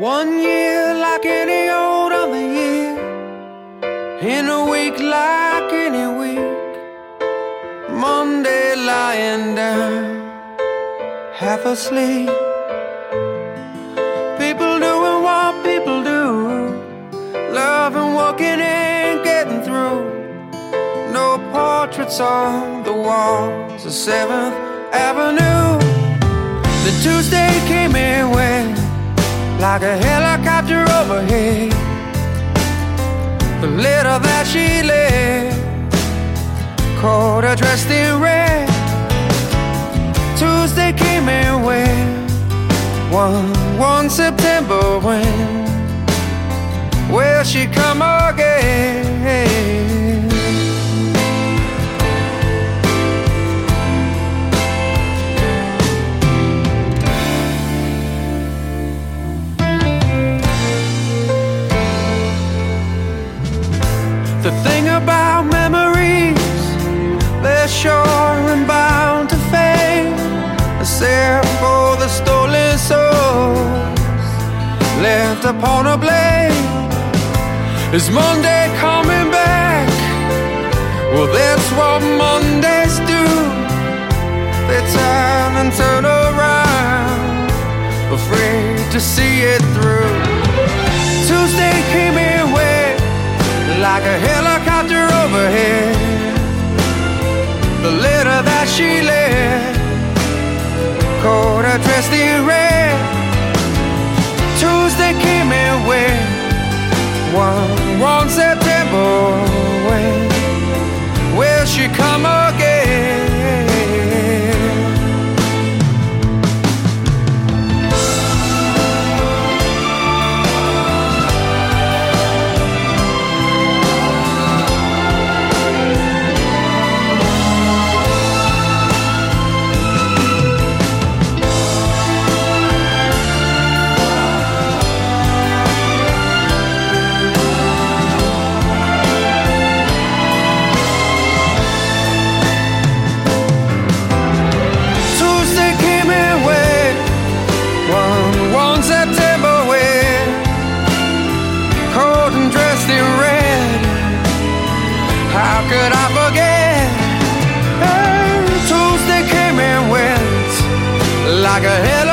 One year like any old other year, in a week like any week. Monday lying down, half asleep. People doing what people do, loving, walking, and getting through. No portraits on the walls of Seventh Avenue. The Tuesday came and went like a helicopter overhead. The letter that she left caught her dressed in red. Tuesday came and went. One one September when will she come again? The thing about memories, they're sure and bound to fade, except for the stolen souls left upon a blade. Is Monday coming back? Well, that's what Mondays do. They turn and turn around, afraid to see it through. Tuesday came like a helicopter overhead. The letter that she left caught her dressed in red. Tuesday came and went. One, one September like a helicopter